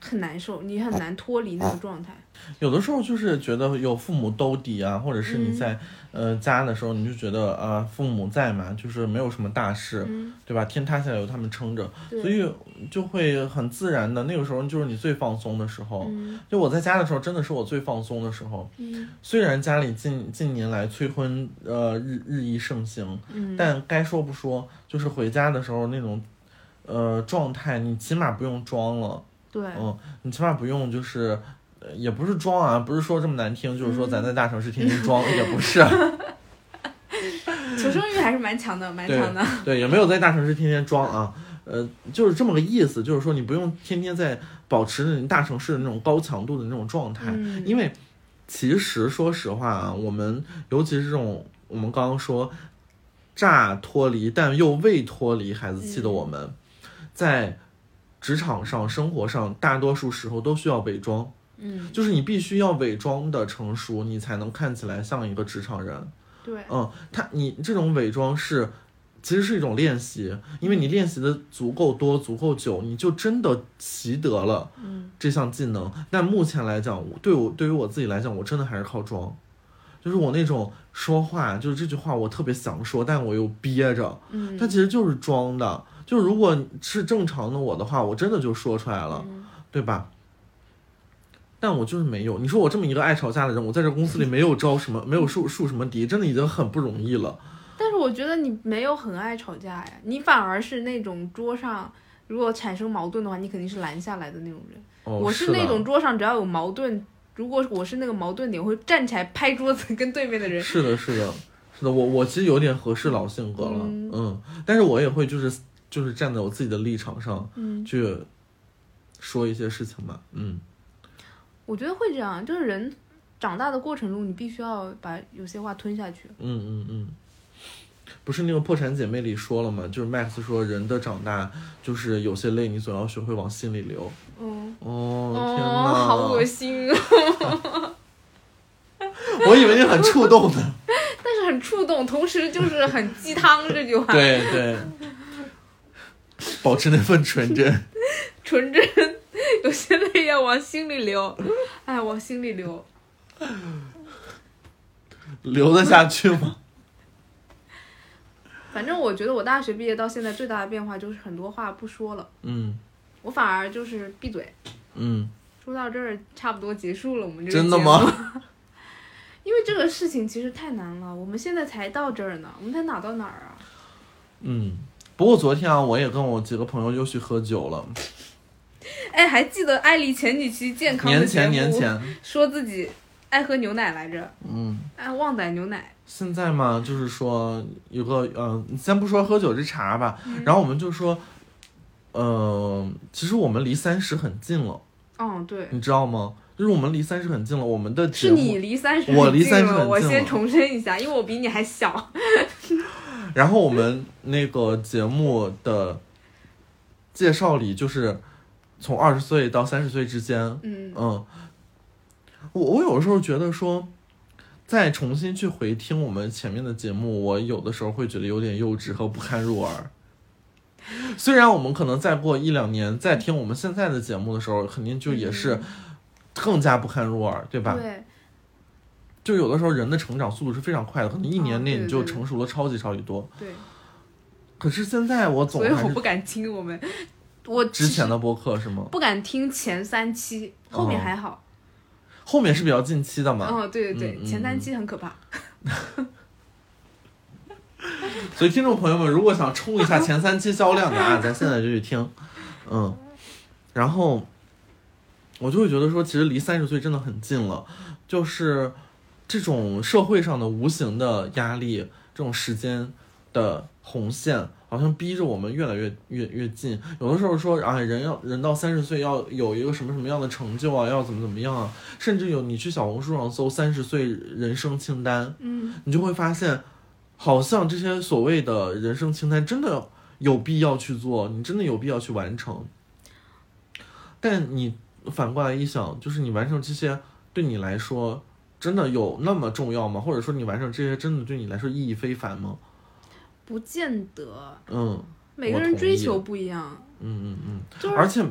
很难受，你很难脱离那个状态。
有的时候就是觉得有父母兜底啊，或者是你
嗯
在、呃家的时候，你就觉得啊、父母在嘛，就是没有什么大事，
嗯，
对吧？天塌下来有他们撑着，所以就会很自然的，那个时候就是你最放松的时候。
嗯
就我在家的时候，真的是我最放松的时候。
嗯
虽然家里近近年来催婚呃日日益盛行，
嗯，
但该说不说，就是回家的时候那种呃状态，你起码不用装了，
对，
嗯，你起码不用就是。呃也不是装啊，不是说这么难听，就是说咱在大城市天天装，也不是，
求生欲还是蛮强的，蛮强的。
对，也没有在大城市天天装啊，呃，就是这么个意思，就是说你不用天天在保持大城市的那种高强度的那种状态，
嗯。
因为其实说实话啊，我们尤其是这种我们刚刚说乍脱离但又未脱离孩子气的我们，在职场上、生活上，大多数时候都需要伪装，
嗯，
就是你必须要伪装的成熟，你才能看起来像一个职场人。
对，
嗯，他你这种伪装是，其实是一种练习，因为你练习的足够多、足够久，你就真的习得了
嗯
这项技能。但目前来讲，对我对于我自己来讲，我真的还是靠装，就是我那种说话，就是这句话我特别想说，但我又憋着，
嗯，
它其实就是装的。就如果是正常的我的话，我真的就说出来了，
嗯
对吧？但我就是没有。你说我这么一个爱吵架的人，我在这公司里没有招什么，没有树树什么敌，真的已经很不容易了。
但是我觉得你没有很爱吵架呀，你反而是那种桌上如果产生矛盾的话，你肯定是拦下来的那种人。
哦，
我
是
那种桌上只要有矛盾，如果我是那个矛盾点，我会站起来拍桌子跟对面的人。
是的，是的，是的，我我其实有点合适老性格了，
嗯
嗯，但是我也会就是就是站在我自己的立场上
嗯，
去说一些事情嘛，嗯
我觉得会这样，就是人长大的过程中，你必须要把有些话吞下去。
嗯嗯嗯，不是那个破产姐妹里说了嘛，就是 Max 说人的长大就是有些泪你总要学会往心里流。
嗯，
哦，天
哦，
哪，
好恶心啊！
我以为你很触动呢。
但是很触动，同时就是很鸡汤这句话，
对对，保持那份纯真。
纯真，有些泪要往心里流，哎，往心里流。
流得下去吗？
反正我觉得我大学毕业到现在最大的变化就是很多话不说了，
嗯
我反而就是闭嘴。
嗯，
说到这儿，差不多结束了我们这
真的吗？
因为这个事情其实太难了，我们现在才到这儿呢，我们才哪到哪儿啊？
嗯。不过昨天啊，我也跟我几个朋友又去喝酒了。
哎，还记得艾丽前几期健康的
年前年前，
说自己爱喝牛奶来着，
嗯，
爱旺仔牛奶。
现在嘛，就是说有个呃，先不说喝酒这茬吧，然后我们就说，呃，其实我们离三十很近了，
嗯，对，
你知道吗？就是我们离三十很近了，我们的
是你离三十，
我离三十很近
我先重申一下，因为我比你还小。
然后我们那个节目的介绍里，就是从二十岁到三十岁之间，
嗯
嗯，我我有时候觉得说，再重新去回听我们前面的节目，我有的时候会觉得有点幼稚和不堪入耳。虽然我们可能再过一两年再听我们现在的节目的时候，肯定就也是更加不堪入耳，对吧？
对，
就有的时候人的成长速度是非常快的，可能一
哦
年内你就成熟了超级超级多。
对，
可是现在我总
所以我不敢听我们，我
之前的播客是吗？
不敢听前三期，后面还好。
后面是比较近期的嘛，
哦，对对对，前三期很可怕。
所以听众朋友们，如果想冲一下前三期销量的啊，咱现在就去听，嗯，然后我就会觉得说，其实离三十岁真的很近了，就是这种社会上的无形的压力，这种时间的红线，好像逼着我们越来越越越近。有的时候说啊，人要人到三十岁要有一个什么什么样的成就啊，要怎么怎么样啊，甚至有你去小红书上搜三十岁人生清单，
嗯，
你就会发现，好像这些所谓的人生清单真的有必要去做，你真的有必要去完成。但你反过来一想，就是你完成这些对你来说真的有那么重要吗？或者说你完成这些真的对你来说意义非凡吗？
不见得，
嗯
每个人追求不一样，
嗯嗯嗯，
就是
而且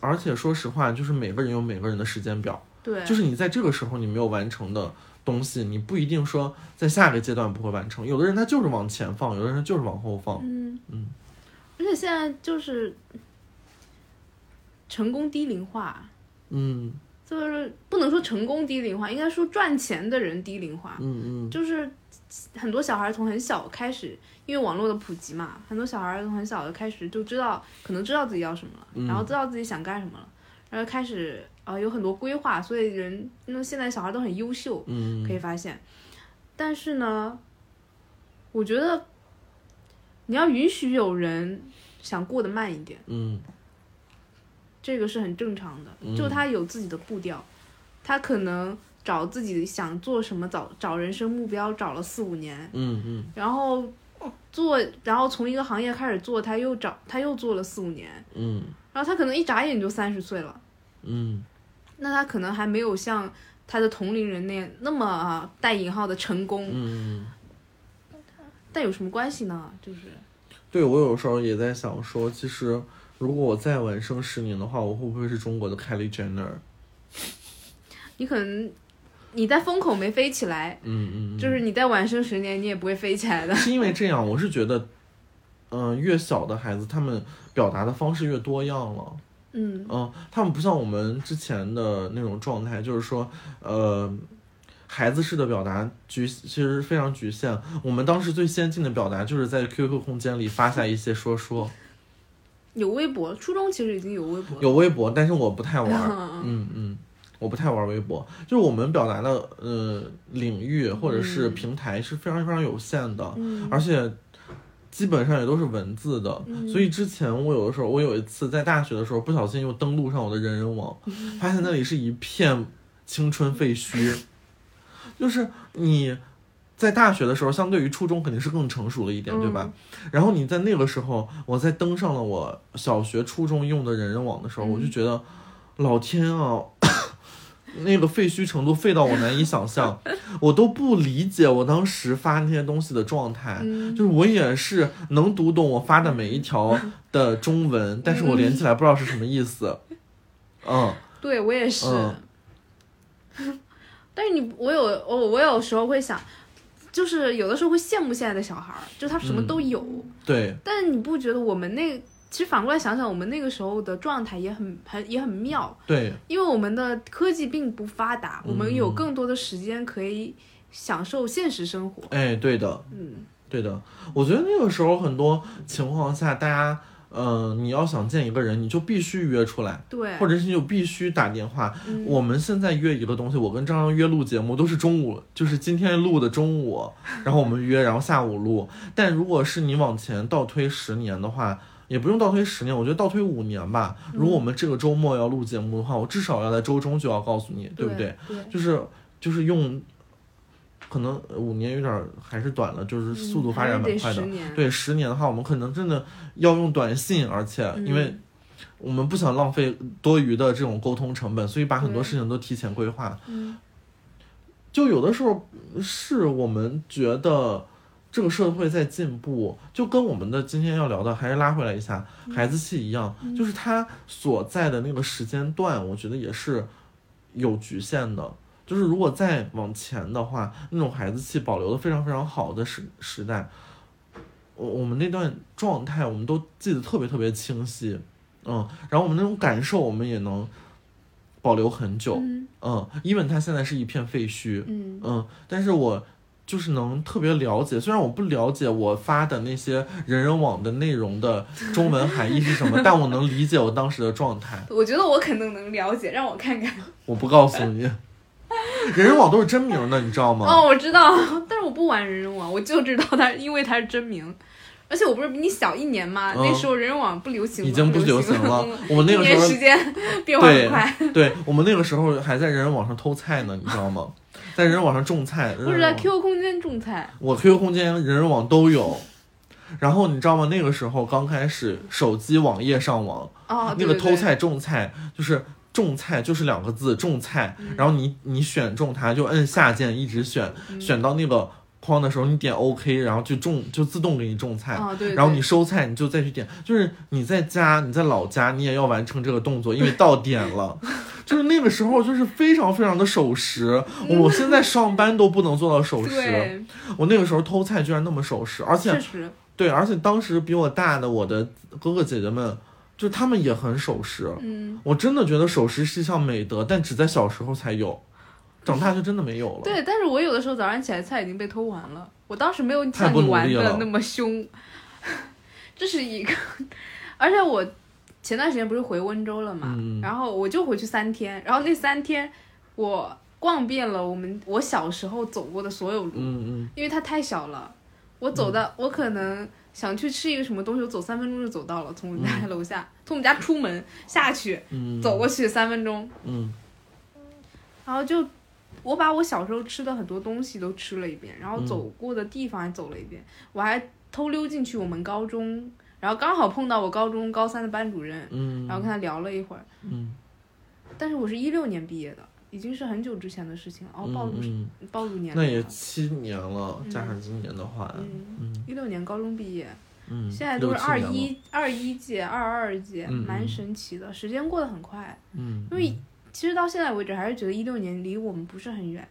而且说实话，就是每个人有每个人的时间表，
对，
就是你在这个时候你没有完成的东西，你不一定说在下个阶段不会完成。有的人他就是往前放，有的人就是往后放。
嗯
嗯，
而且现在就是成功低龄化，
嗯
就是不能说成功低龄化，应该说赚钱的人低龄化。
嗯嗯
就是很多小孩从很小开始，因为网络的普及嘛，很多小孩从很小的开始就知道，可能知道自己要什么了，
嗯
然后知道自己想干什么了，然后开始呃有很多规划，所以人那现在小孩都很优秀，
嗯，
可以发现。但是呢，我觉得你要允许有人想过得慢一点，
嗯
这个是很正常的，
嗯。
就他有自己的步调，他可能找自己想做什么，找找人生目标找了四五年，
嗯嗯。
然后做，然后从一个行业开始做，他又找他又做了四五年，
嗯。
然后他可能一眨眼就三十岁了，
嗯。
那他可能还没有像他的同龄人那样那么啊带引号的成功，
嗯，
但有什么关系呢？就是
对我有时候也在想说，其实如果我再晚生十年的话，我会不会是中国的 Kylie Jenner？
你可能你在风口没飞起来，
嗯嗯，嗯
就是你在晚生十年，你也不会飞起来的。
是因为这样，我是觉得，嗯、越小的孩子他们表达的方式越多样了。
嗯
嗯，他们不像我们之前的那种状态，就是说，呃，孩子式的表达局其实非常局限。我们当时最先进的表达就是在 QQ 空间里发下一些说说，
有微博，初中其实已经有微博。
有微博，但是我不太玩。
嗯
嗯嗯，我不太玩微博，就是我们表达的呃领域或者是
嗯
平台是非常非常有限的，
嗯
而且基本上也都是文字的。
嗯
所以之前我有的时候，我有一次在大学的时候不小心又登录上我的人人网，
嗯
发现那里是一片青春废墟，就是你。在大学的时候，相对于初中肯定是更成熟了一点，对吧？然后你在那个时候，我在登上了我小学、初中用的人人网的时候，我就觉得，老天啊，那个废墟程度废到我难以想象，我都不理解我当时发那些东西的状态。
嗯
就是我也是能读懂我发的每一条的中文，但是我连起来不知道是什么意思。嗯
对我也是。
嗯
但是你，我有我我有时候会想，就是有的时候会羡慕现在的小孩儿，就他什么都有。
对，
但是你不觉得我们那其实反过来想想，我们那个时候的状态也很很也很妙，
对，
因为我们的科技并不发达，我们
嗯
有更多的时间可以享受现实生活。
哎，对的，
嗯
对的。我觉得那个时候很多情况下，大家，嗯、你要想见一个人，你就必须约出来，
对，
或者是你就必须打电话。
嗯
我们现在约一个东西，我跟张张约录节目都是中午，就是今天录的中午，然后我们约，然后下午录。但如果是你往前倒推十年的话，也不用倒推十年，我觉得倒推五年吧。如果我们这个周末要录节目的话，我至少要在周中就要告诉你，对不对？？
对，
就是就是用，可能五年有点儿还是短了，就是速度发展蛮快的。对，十年的话，我们可能真的要用短信，而且因为
嗯
我们不想浪费多余的这种沟通成本，所以把很多事情都提前规划。
嗯
就有的时候是我们觉得这个社会在进步，就跟我们的今天要聊的还是拉回来一下孩子气一样，就是他所在的那个时间段，我觉得也是有局限的。就是如果再往前的话，那种孩子气保留的非常非常好的时时代，我我们那段状态我们都记得特别特别清晰，嗯，然后我们那种感受我们也能保留很久，
嗯
嗯，even 它现在是一片废墟，
嗯
嗯，但是我就是能特别了解，虽然我不了解我发的那些人人网的内容的中文含义是什么，但我能理解我当时的状态。
我觉得我可能能了解，让我看看。
我不告诉你，人人网都是真名的，你知道吗？
哦，我知道，但是我不玩人人网，我就知道它，因为它是真名。而且我不是比你小一年吗？
嗯
那时候人人网不流行，
已经不
流
流行了
嗯。
我们那个时候
时间变化很快。
对我们那个时候还在人人网上偷菜呢，你知道吗？在人人网上种菜，
或者在 QQ 空间种菜，
我 QQ 空间、人人网都有。然后你知道吗？那个时候刚开始手机网页上网，
哦，
那个偷菜种菜就是种菜就是两个字种菜，
嗯。
然后你你选中它就摁下键一直选，
嗯
选到那个框的时候你点 OK，然后就种就自动给你种菜。
哦，对，对
然后你收菜，你就再去点，就是你在家，你在老家，你也要完成这个动作，因为到点了，就是那个时候就是非常非常的守时。我现在上班都不能做到守时，
对，
我那个时候偷菜居然那么守时，而且对，而且当时比我大的我的哥哥姐姐们，就他们也很守时。
嗯，
我真的觉得守时是一项美德，但只在小时候才有，长大就真的没有了。
对，但是我有的时候早上起来菜已经被偷完了，我当时没有
太
像你玩的那么凶，这是一个，而且我前段时间不是回温州了嘛，
嗯
然后我就回去三天，然后那三天我逛遍了我们我小时候走过的所有路，
嗯嗯
因为它太小了，我走到、我可能想去吃一个什么东西，我走三分钟就走到了，从我们家楼下，从我们家出门下去
嗯，
走过去三分钟，
嗯。
然后就我把我小时候吃的很多东西都吃了一遍，然后
嗯
走过的地方也走了一遍，我还偷溜进去我们高中，然后刚好碰到我高中高三的班主任，
嗯，
然后跟他聊了一会儿。
嗯。
但是我是一六年毕业的，已经是很久之前的事情了。哦，暴露、
嗯，
暴露年龄
那也。七年了，加上今年的话，
一六年高中毕业，
嗯，
现在都是二一二一届、二二届，蛮神奇的，时间过得很快。
嗯，
因为其实到现在为止，还是觉得一六年离我们不是很远，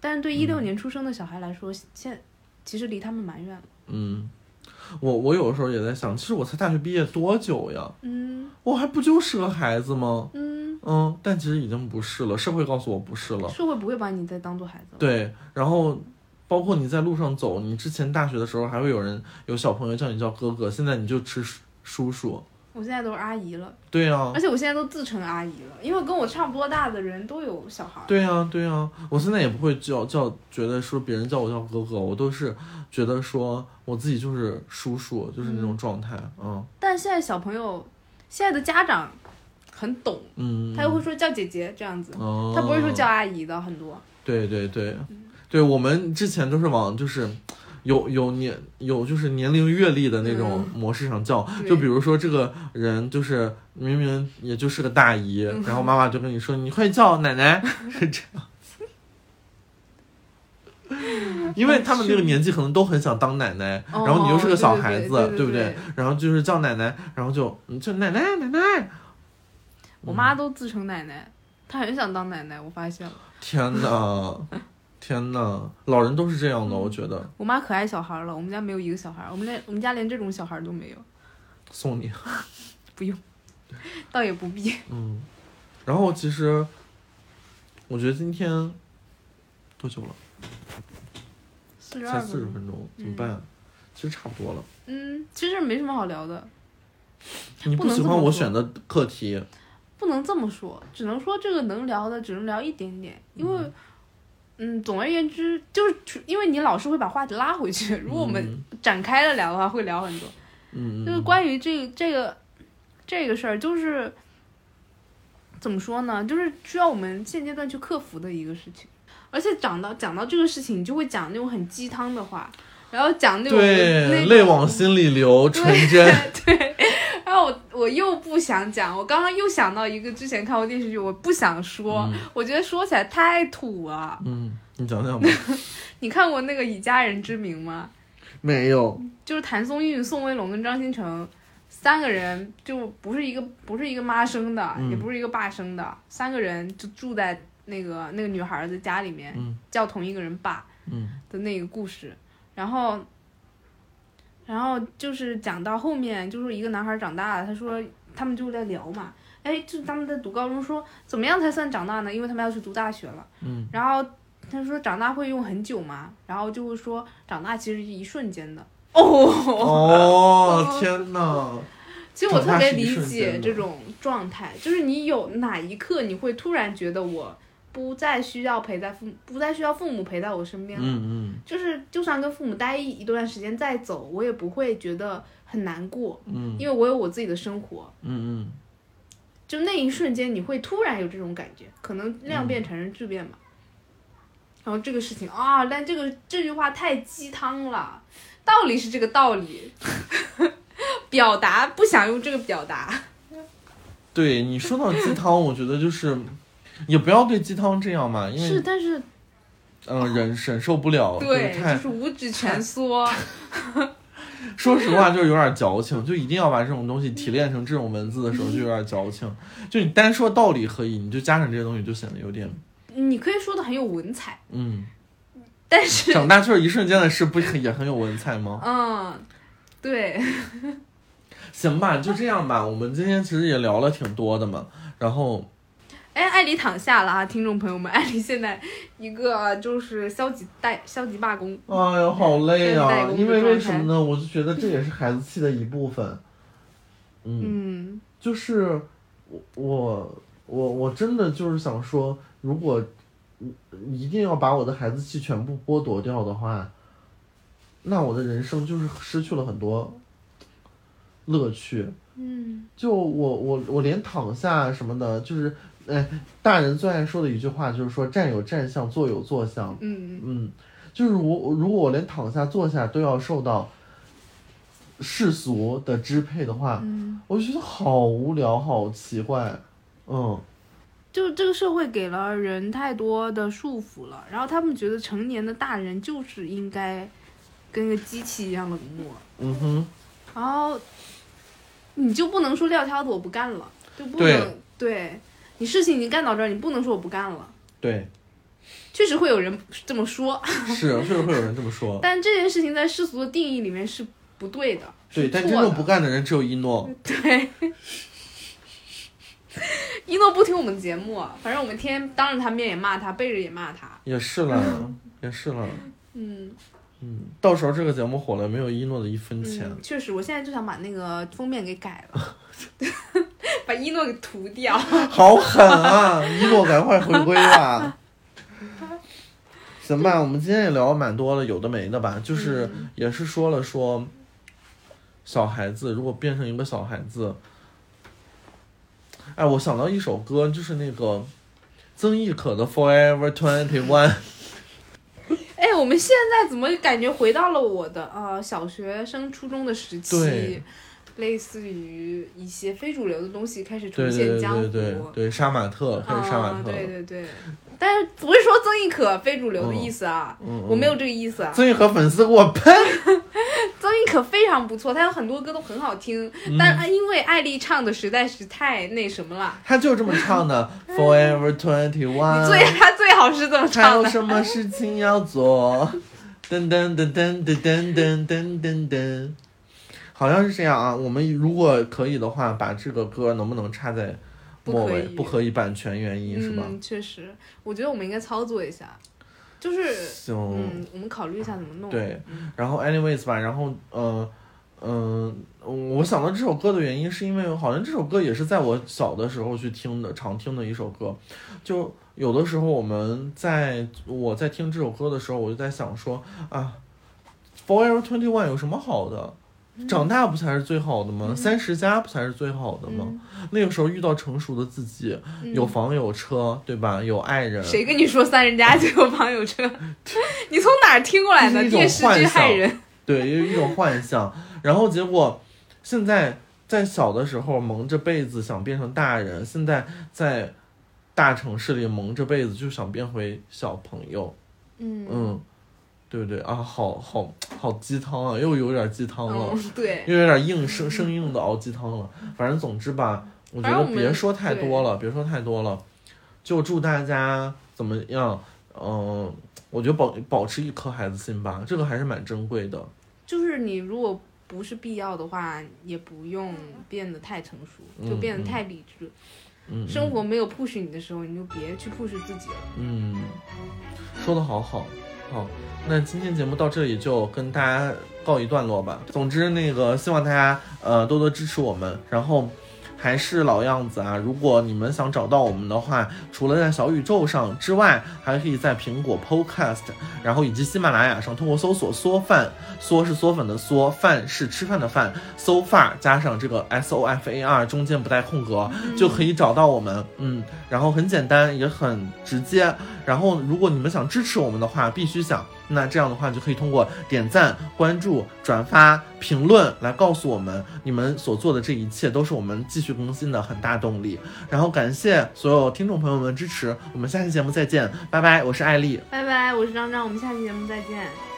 但是对一六
嗯
年出生的小孩来说，现其实离他们蛮远了。
嗯，我我有的时候也在想，其实我才大学毕业多久呀？
嗯
我还不就是个孩子吗？
嗯，
嗯，但其实已经不是了，社会告诉我不是了。
社会不会把你再当做孩子了。
对，然后包括你在路上走，你之前大学的时候还会有人有小朋友叫你叫哥哥，现在你就吃叔叔叔。
我现在都是阿姨了，
对呀、
而且我现在都自称阿姨了，因为跟我差不多大的人都有小孩。
对呀、对呀、我现在也不会叫叫，觉得说别人叫我叫哥哥，我都是觉得说我自己就是叔叔，就是那种状态。嗯
但现在小朋友，现在的家长很懂，
嗯，
他又会说叫姐姐这样子，
哦，
他不会说叫阿姨的很多。
对对对，对我们之前都是往就是有有年有就是年龄阅历的那种模式上叫，
对。
就比如说这个人就是明明也就是个大姨，然后妈妈就跟你说你快叫奶奶，是这样。因为他们那个年纪可能都很想当奶奶，
哦。
然后你又是个小孩子，
对
不
对？对。
然后就是叫奶奶，然后就你就奶奶奶奶，
我妈都自称奶奶，她很想当奶奶，我发现了。
天呐，天呐，老人都是这样的，我觉得。
我妈可爱小孩了，我们家没有一个小孩，我们连我们家连这种小孩都没有，
送你，不用
倒也不必。
嗯，然后其实，我觉得今天多久了？
四十
才四十
分钟。
怎么办？其实差不多了。
嗯，其实没什么好聊的，
你
不
不喜欢我选的课题？
不能这么说，只能说这个能聊的只能聊一点点，因为，嗯，总而言之，就是因为你老是会把话题拉回去，如果我们
嗯
展开了聊的话，会聊很多。
嗯，
就是关于这个这个这个事儿，就是怎么说呢？就是需要我们现阶段去克服的一个事情。而且讲到讲到这个事情，你就会讲那种很鸡汤的话，然后讲那种
泪往心里流，纯真。
对，然后我我又不想讲，我刚刚又想到一个之前看过电视剧，我不想说，
嗯
我觉得说起来太土了。
嗯，你讲讲吧。
你看过那个《以家人之名》吗？
没有。
就是谭松韵、宋威龙跟张新成三个人，就不是一个不是一个妈生的，
嗯
也不是一个爸生的，三个人就住在那个那个女孩的家里面，
嗯
叫同一个人爸
嗯
的那个故事。然后，然后就是讲到后面，就是一个男孩长大了，他说他们就在聊嘛，哎，就他们在读高中说怎么样才算长大呢？因为他们要去读大学了。
嗯
然后他说长大会用很久吗？然后就会说长大其实是一瞬间的。哦，
哦，天哪！
其实我特别理解这种状态，就是你有哪一刻你会突然觉得我不再需要陪在父母，不再需要父母陪在我身边了。
嗯
就是就算跟父母待一一段时间再走，我也不会觉得很难过，
嗯
因为我有我自己的生活。
嗯嗯
就那一瞬间，你会突然有这种感觉，可能量变产生质变嘛。然后这个事情啊，但这个这句话太鸡汤了，道理是这个道理，表达不想用这个表达。
对你说到鸡汤，我觉得就是也不要对鸡汤这样嘛，因为是，
但是
嗯忍忍受不了，
对，
就是太
就是五指蜷缩。
说实话，就是有点矫情，就一定要把这种东西提炼成这种文字的时候，就有点矫情。就你单说道理可以，你就加上这些东西，就显得有点
你可以说的很有文采，
嗯。
但是，
长大就是一瞬间的事，不也很有文采吗？
嗯，对，
行吧，就这样吧。我们今天其实也聊了挺多的嘛，然后
哎，艾丽躺下了啊，听众朋友们，艾丽现在一个就是消极代消极罢工，
哎呀，好累啊！因为为什么呢？我就觉得这也是孩子气的一部分。嗯，
嗯
就是我我我我真的就是想说，如果一定要把我的孩子气全部剥夺掉的话，那我的人生就是失去了很多乐趣。
嗯
就我我我连躺下什么的，就是哎，大人最爱说的一句话就是说站有站相，坐有坐相。
嗯
嗯，就是我如果我连躺下坐下都要受到世俗的支配的话，
嗯，
我就觉得好无聊，好奇怪。嗯，
就这个社会给了人太多的束缚了，然后他们觉得成年的大人就是应该跟个机器一样冷漠，
嗯哼，
然后你就不能说撂挑子我不干了，就不
对
能对你事情已经干到这儿，你不能说我不干了。
对，
确实会有人这么说，
是确实会有人这么说。
但这件事情在世俗的定义里面是不对的。
对，但真正不干的人只有一诺。
对，一诺不听我们节目，反正我们天天当着他面也骂他，背着也骂他。
也是了，也是了。
嗯
嗯，到时候这个节目火了，没有一诺的一分钱。
嗯，确实，我现在就想把那个封面给改了 把一诺给涂掉。
好狠啊！一诺赶快回归吧。行吧，我们今天也聊了蛮多了，有的没的吧，就是
嗯
也是说了说，小孩子如果变成一个小孩子，哎，我想到一首歌，就是那个曾轶可的《Forever Twenty One》。
哎，我们现在怎么感觉回到了我的呃小学生初中的时期
对？
类似于一些非主流的东西开始
对对
重现
对
江湖。
对对对，杀马特开始杀马
啊，
特了。
对对对，但是不是说曾轶可非主流的意思啊？
嗯，
我没有这个意思啊。
曾轶可粉丝给我喷。
曾轶可非常不错，她有很多歌都很好听，
嗯
但因为艾丽唱的实在是太那什么了。
她就这么唱的，Forever Twenty One，。
最她最好是这么唱的还有。
什么事情要做？噔噔噔噔噔噔噔噔噔噔，好像是这样啊。我们如果可以的话，把这个歌能不能插在末尾？
不可以
版权原因是吧？
嗯，确实，我觉得我们应该操作一下，就是
行，
嗯，我们考虑一下怎么弄。
对，然后 anyways 吧，然后呃嗯、我想到这首歌的原因是因为好像这首歌也是在我小的时候去听的，常听的一首歌。就有的时候我们在我在听这首歌的时候，我就在想说啊，Forever Twenty One 有什么好的？长大不才是最好的吗？三十加不才是最好的吗？那个时候遇到成熟的自己，
嗯
有房有车，对吧？有爱人，
谁跟你说三十加就有房有车？你从哪儿听过来的？电视剧害人。
对，有一种幻想。然后结果，现在在小的时候蒙着被子想变成大人，现在在大城市里蒙着被子就想变回小朋友。
嗯
嗯，对不对啊？好好好鸡汤啊，又有点鸡汤了，
嗯，对，
又有点硬生生硬的熬鸡汤了。反正总之吧，我觉得别说太多了，别说太多了，就祝大家怎么样？嗯、我觉得保保持一颗孩子心吧，这个还是蛮珍贵的。
就是你如果不是必要的话，也不用变得太成熟，就
嗯
变得太理智。
嗯，
生活没有 push 你的时候，你就别去 push 自己了。
嗯，说的好好，好，那今天节目到这里就跟大家告一段落吧。总之，那个希望大家呃多多支持我们，然后。还是老样子啊！如果你们想找到我们的话，除了在小宇宙上之外，还可以在苹果 Podcast，然后以及喜马拉雅上通过搜索“缩饭”，缩是嗦粉的缩，饭是吃饭的饭，so far 加上这个 S O F A R 中间不带空格，就可以找到我们。嗯，然后很简单，也很直接。然后如果你们想支持我们的话，必须想，那这样的话就可以通过点赞、关注、转发、评论来告诉我们，你们所做的这一切都是我们继续更新的很大动力。然后感谢所有听众朋友们支持，我们下期节目再见，拜拜，我是艾丽。
拜拜，我是张张，我们下期节目再见。